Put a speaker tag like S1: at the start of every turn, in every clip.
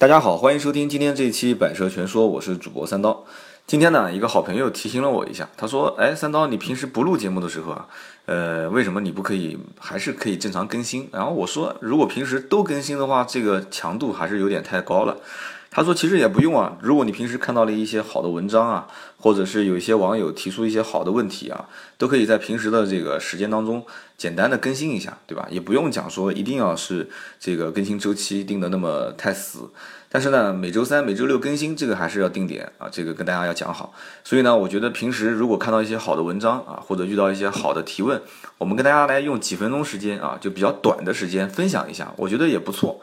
S1: 大家好，欢迎收听今天这一期《百蛇全说》，我是主播三刀。今天呢，一个好朋友提醒了我一下，他说：“哎，三刀，你平时不录节目的时候啊，呃，为什么你不可以还是可以正常更新？”然后我说：“如果平时都更新的话，这个强度还是有点太高了。”他说：“其实也不用啊，如果你平时看到了一些好的文章啊，或者是有一些网友提出一些好的问题啊，都可以在平时的这个时间当中简单的更新一下，对吧？也不用讲说一定要是这个更新周期定的那么太死。但是呢，每周三、每周六更新，这个还是要定点啊，这个跟大家要讲好。所以呢，我觉得平时如果看到一些好的文章啊，或者遇到一些好的提问，我们跟大家来用几分钟时间啊，就比较短的时间分享一下，我觉得也不错。”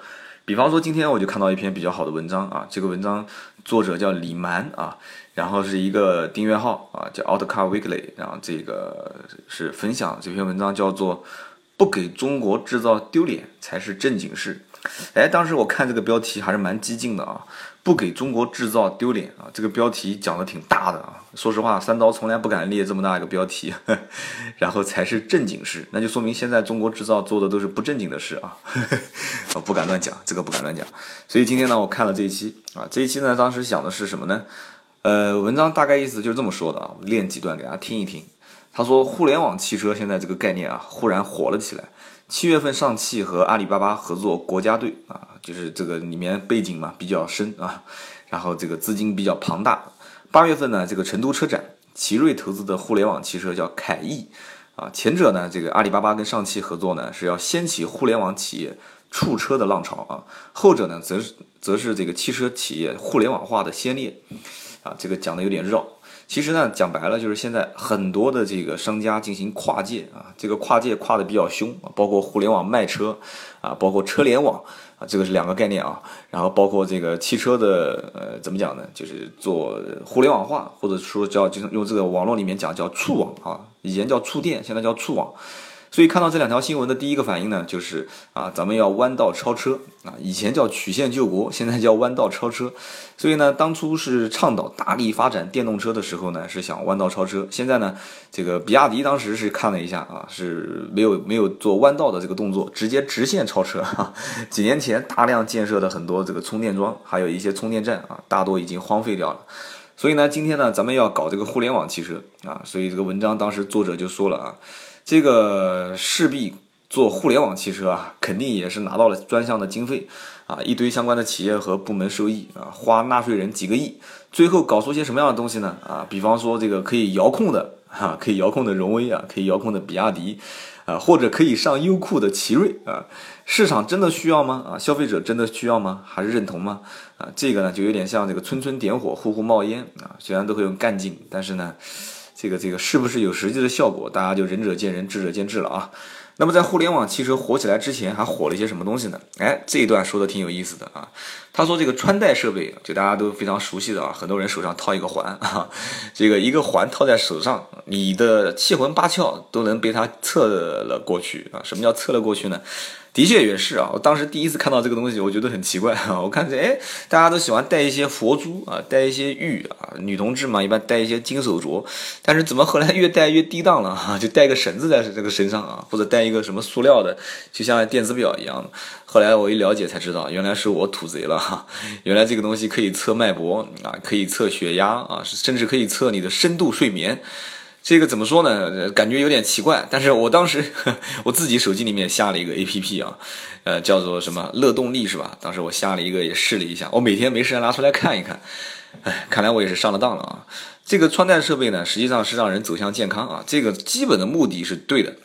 S1: 比方说，今天我就看到一篇比较好的文章啊，这个文章作者叫李蛮啊，然后是一个订阅号啊，叫 Outcar Weekly，然后这个是分享这篇文章叫做“不给中国制造丢脸才是正经事”。哎，当时我看这个标题还是蛮激进的啊。不给中国制造丢脸啊！这个标题讲的挺大的啊。说实话，三刀从来不敢列这么大一个标题，然后才是正经事，那就说明现在中国制造做的都是不正经的事啊。我 不敢乱讲，这个不敢乱讲。所以今天呢，我看了这一期啊，这一期呢，当时想的是什么呢？呃，文章大概意思就是这么说的啊，练几段给大家听一听。他说，互联网汽车现在这个概念啊，忽然火了起来。七月份，上汽和阿里巴巴合作国家队啊，就是这个里面背景嘛比较深啊，然后这个资金比较庞大。八月份呢，这个成都车展，奇瑞投资的互联网汽车叫凯翼啊，前者呢，这个阿里巴巴跟上汽合作呢，是要掀起互联网企业触车的浪潮啊，后者呢，则是则是这个汽车企业互联网化的先烈啊，这个讲的有点绕。其实呢，讲白了就是现在很多的这个商家进行跨界啊，这个跨界跨的比较凶啊，包括互联网卖车啊，包括车联网啊，这个是两个概念啊。然后包括这个汽车的呃，怎么讲呢？就是做互联网化，或者说叫就用这个网络里面讲叫触网啊，以前叫触电，现在叫触网。所以看到这两条新闻的第一个反应呢，就是啊，咱们要弯道超车啊！以前叫曲线救国，现在叫弯道超车。所以呢，当初是倡导大力发展电动车的时候呢，是想弯道超车。现在呢，这个比亚迪当时是看了一下啊，是没有没有做弯道的这个动作，直接直线超车。几年前大量建设的很多这个充电桩，还有一些充电站啊，大多已经荒废掉了。所以呢，今天呢，咱们要搞这个互联网汽车啊，所以这个文章当时作者就说了啊。这个势必做互联网汽车啊，肯定也是拿到了专项的经费啊，一堆相关的企业和部门受益啊，花纳税人几个亿，最后搞出些什么样的东西呢？啊，比方说这个可以遥控的哈，可以遥控的荣威啊，可以遥控的比亚迪啊，或者可以上优酷的奇瑞啊，市场真的需要吗？啊，消费者真的需要吗？还是认同吗？啊，这个呢就有点像这个村村点火，户户冒烟啊，虽然都会用干劲，但是呢。这个这个是不是有实际的效果？大家就仁者见仁，智者见智了啊。那么在互联网汽车火起来之前，还火了一些什么东西呢？哎，这一段说的挺有意思的啊。他说这个穿戴设备，就大家都非常熟悉的啊，很多人手上套一个环啊，这个一个环套在手上，你的七魂八窍都能被它测了过去啊。什么叫测了过去呢？的确也是啊，我当时第一次看到这个东西，我觉得很奇怪啊。我看这，哎，大家都喜欢戴一些佛珠啊，戴一些玉啊，女同志嘛，一般戴一些金手镯。但是怎么后来越戴越低档了哈？就戴个绳子在这个身上啊，或者戴一个什么塑料的，就像电子表一样的。后来我一了解才知道，原来是我土贼了哈。原来这个东西可以测脉搏啊，可以测血压啊，甚至可以测你的深度睡眠。这个怎么说呢？感觉有点奇怪，但是我当时 我自己手机里面下了一个 A P P 啊，呃，叫做什么乐动力是吧？当时我下了一个也试了一下，我每天没事拿出来看一看，哎，看来我也是上了当了啊。这个穿戴设备呢，实际上是让人走向健康啊，这个基本的目的是对的，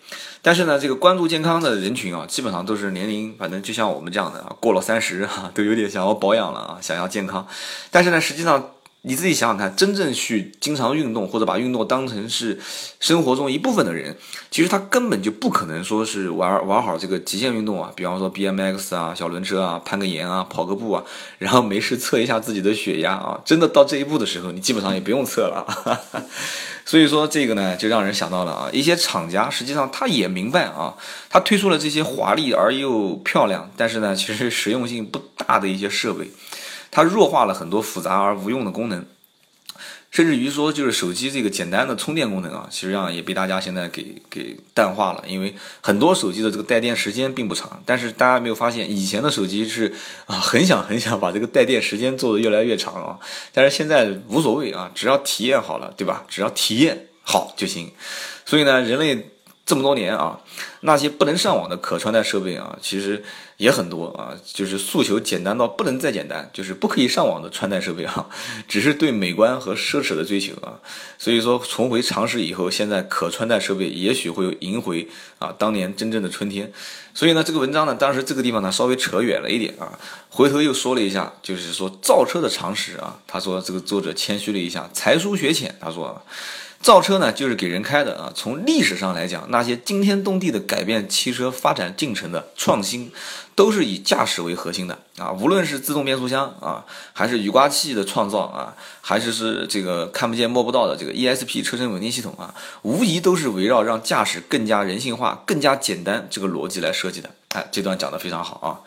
S1: 但是呢，这个关注健康的人群啊，基本上都是年龄，反正就像我们这样的啊，过了三十哈，都有点想要保养了啊，想要健康，但是呢，实际上。你自己想想看，真正去经常运动或者把运动当成是生活中一部分的人，其实他根本就不可能说是玩玩好这个极限运动啊，比方说 B M X 啊、小轮车啊、攀个岩啊、跑个步啊，然后没事测一下自己的血压啊。真的到这一步的时候，你基本上也不用测了。所以说这个呢，就让人想到了啊，一些厂家实际上他也明白啊，他推出了这些华丽而又漂亮，但是呢，其实实用性不大的一些设备。它弱化了很多复杂而无用的功能，甚至于说，就是手机这个简单的充电功能啊，实际上也被大家现在给给淡化了。因为很多手机的这个带电时间并不长，但是大家没有发现，以前的手机是啊，很想很想把这个带电时间做得越来越长啊。但是现在无所谓啊，只要体验好了，对吧？只要体验好就行。所以呢，人类。这么多年啊，那些不能上网的可穿戴设备啊，其实也很多啊，就是诉求简单到不能再简单，就是不可以上网的穿戴设备啊，只是对美观和奢侈的追求啊。所以说重回常识以后，现在可穿戴设备也许会赢回啊当年真正的春天。所以呢，这个文章呢，当时这个地方呢稍微扯远了一点啊，回头又说了一下，就是说造车的常识啊。他说这个作者谦虚了一下，才疏学浅。他说。造车呢，就是给人开的啊。从历史上来讲，那些惊天动地的改变汽车发展进程的创新，都是以驾驶为核心的啊。无论是自动变速箱啊，还是雨刮器的创造啊，还是是这个看不见摸不到的这个 ESP 车身稳定系统啊，无疑都是围绕让驾驶更加人性化、更加简单这个逻辑来设计的。哎，这段讲的非常好啊。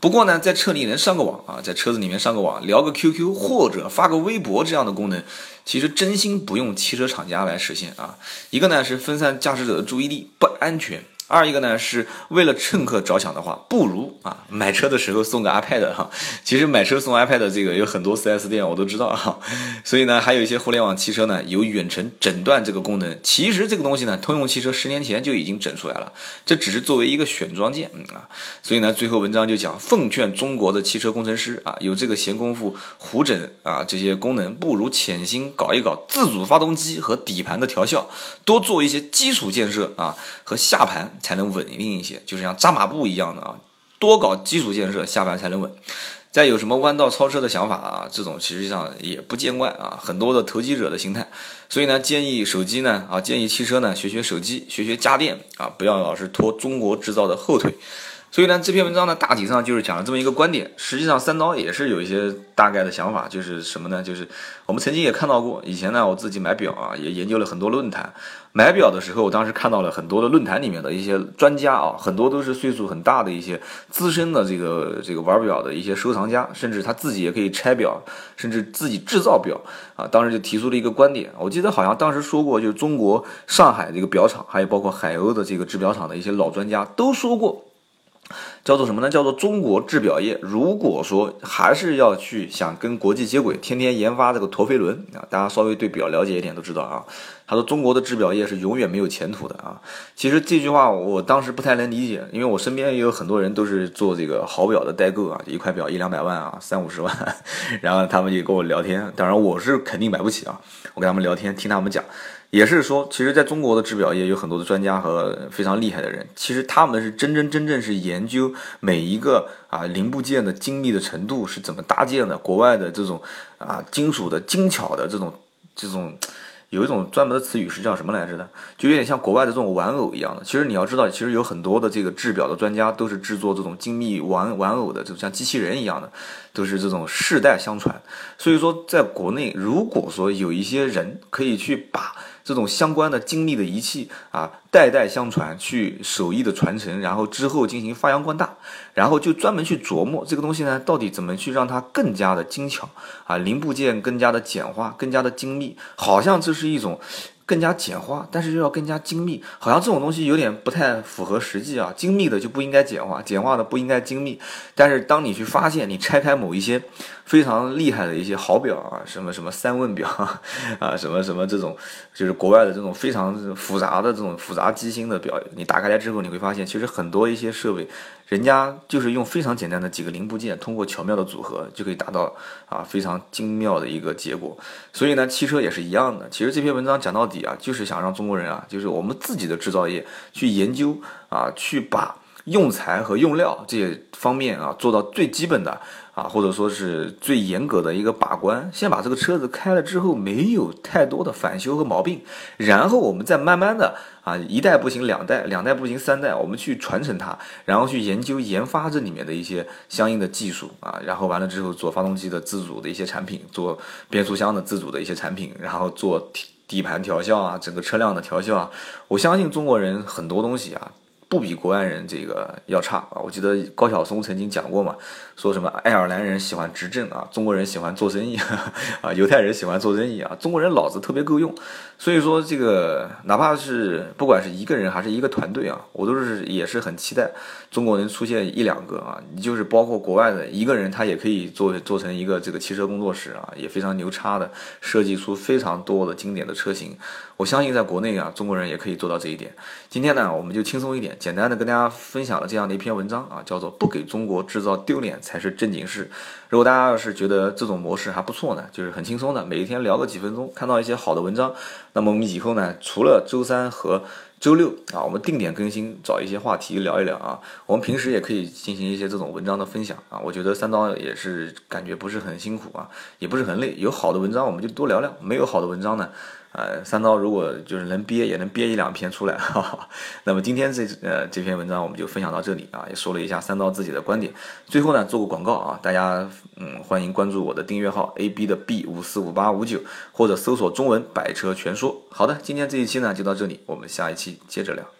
S1: 不过呢，在车里能上个网啊，在车子里面上个网，聊个 QQ 或者发个微博这样的功能，其实真心不用汽车厂家来实现啊。一个呢是分散驾驶者的注意力，不安全。二一个呢，是为了乘客着想的话，不如啊买车的时候送个 iPad 哈。其实买车送 iPad 这个有很多 4S 店我都知道哈。所以呢，还有一些互联网汽车呢有远程诊断这个功能。其实这个东西呢，通用汽车十年前就已经整出来了，这只是作为一个选装件啊。所以呢，最后文章就讲，奉劝中国的汽车工程师啊，有这个闲工夫胡整啊这些功能，不如潜心搞一搞自主发动机和底盘的调校，多做一些基础建设啊和下盘。才能稳定一些，就是像扎马步一样的啊，多搞基础建设，下盘才能稳。再有什么弯道超车的想法啊，这种实际上也不见怪啊，很多的投机者的心态。所以呢，建议手机呢啊，建议汽车呢学学手机，学学家电啊，不要老是拖中国制造的后腿。所以呢，这篇文章呢，大体上就是讲了这么一个观点。实际上，三刀也是有一些大概的想法，就是什么呢？就是我们曾经也看到过，以前呢，我自己买表啊，也研究了很多论坛。买表的时候，我当时看到了很多的论坛里面的一些专家啊，很多都是岁数很大的一些资深的这个这个玩表的一些收藏家，甚至他自己也可以拆表，甚至自己制造表啊。当时就提出了一个观点，我记得好像当时说过，就是中国上海这个表厂，还有包括海鸥的这个制表厂的一些老专家都说过。叫做什么呢？叫做中国制表业。如果说还是要去想跟国际接轨，天天研发这个陀飞轮啊，大家稍微对表了解一点都知道啊。他说中国的制表业是永远没有前途的啊。其实这句话我当时不太能理解，因为我身边也有很多人都是做这个好表的代购啊，一块表一两百万啊，三五十万，然后他们就跟我聊天。当然我是肯定买不起啊，我跟他们聊天，听他们讲。也是说，其实，在中国的制表业有很多的专家和非常厉害的人，其实他们是真真正正是研究每一个啊零部件的精密的程度是怎么搭建的。国外的这种啊金属的精巧的这种这种，有一种专门的词语是叫什么来着的？就有点像国外的这种玩偶一样的。其实你要知道，其实有很多的这个制表的专家都是制作这种精密玩玩偶的，就像机器人一样的，都是这种世代相传。所以说，在国内，如果说有一些人可以去把这种相关的精密的仪器啊，代代相传，去手艺的传承，然后之后进行发扬光大，然后就专门去琢磨这个东西呢，到底怎么去让它更加的精巧啊，零部件更加的简化，更加的精密，好像这是一种。更加简化，但是又要更加精密，好像这种东西有点不太符合实际啊。精密的就不应该简化，简化的不应该精密。但是当你去发现，你拆开某一些非常厉害的一些好表啊，什么什么三问表啊，什么什么这种，就是国外的这种非常复杂的这种复杂机芯的表，你打开来之后，你会发现，其实很多一些设备。人家就是用非常简单的几个零部件，通过巧妙的组合，就可以达到啊非常精妙的一个结果。所以呢，汽车也是一样的。其实这篇文章讲到底啊，就是想让中国人啊，就是我们自己的制造业去研究啊，去把用材和用料这些方面啊做到最基本的。啊，或者说是最严格的一个把关，先把这个车子开了之后，没有太多的返修和毛病，然后我们再慢慢的啊，一代不行两代，两代不行三代，我们去传承它，然后去研究研发这里面的一些相应的技术啊，然后完了之后做发动机的自主的一些产品，做变速箱的自主的一些产品，然后做底盘调校啊，整个车辆的调校啊，我相信中国人很多东西啊。不比国外人这个要差啊。我记得高晓松曾经讲过嘛，说什么爱尔兰人喜欢执政啊，中国人喜欢做生意 啊，犹太人喜欢做生意啊，中国人脑子特别够用。所以说这个哪怕是不管是一个人还是一个团队啊，我都是也是很期待中国能出现一两个啊，你就是包括国外的一个人，他也可以做做成一个这个汽车工作室啊，也非常牛叉的设计出非常多的经典的车型。我相信在国内啊，中国人也可以做到这一点。今天呢，我们就轻松一点，简单的跟大家分享了这样的一篇文章啊，叫做“不给中国制造丢脸才是正经事”。如果大家要是觉得这种模式还不错呢，就是很轻松的，每一天聊个几分钟，看到一些好的文章，那么我们以后呢，除了周三和周六啊，我们定点更新，找一些话题聊一聊啊。我们平时也可以进行一些这种文章的分享啊。我觉得三刀也是感觉不是很辛苦啊，也不是很累。有好的文章我们就多聊聊，没有好的文章呢。呃，三刀如果就是能憋，也能憋一两篇出来。哈哈。那么今天这呃这篇文章我们就分享到这里啊，也说了一下三刀自己的观点。最后呢，做个广告啊，大家嗯欢迎关注我的订阅号 A B 的 B 五四五八五九，或者搜索中文百车全说。好的，今天这一期呢就到这里，我们下一期接着聊。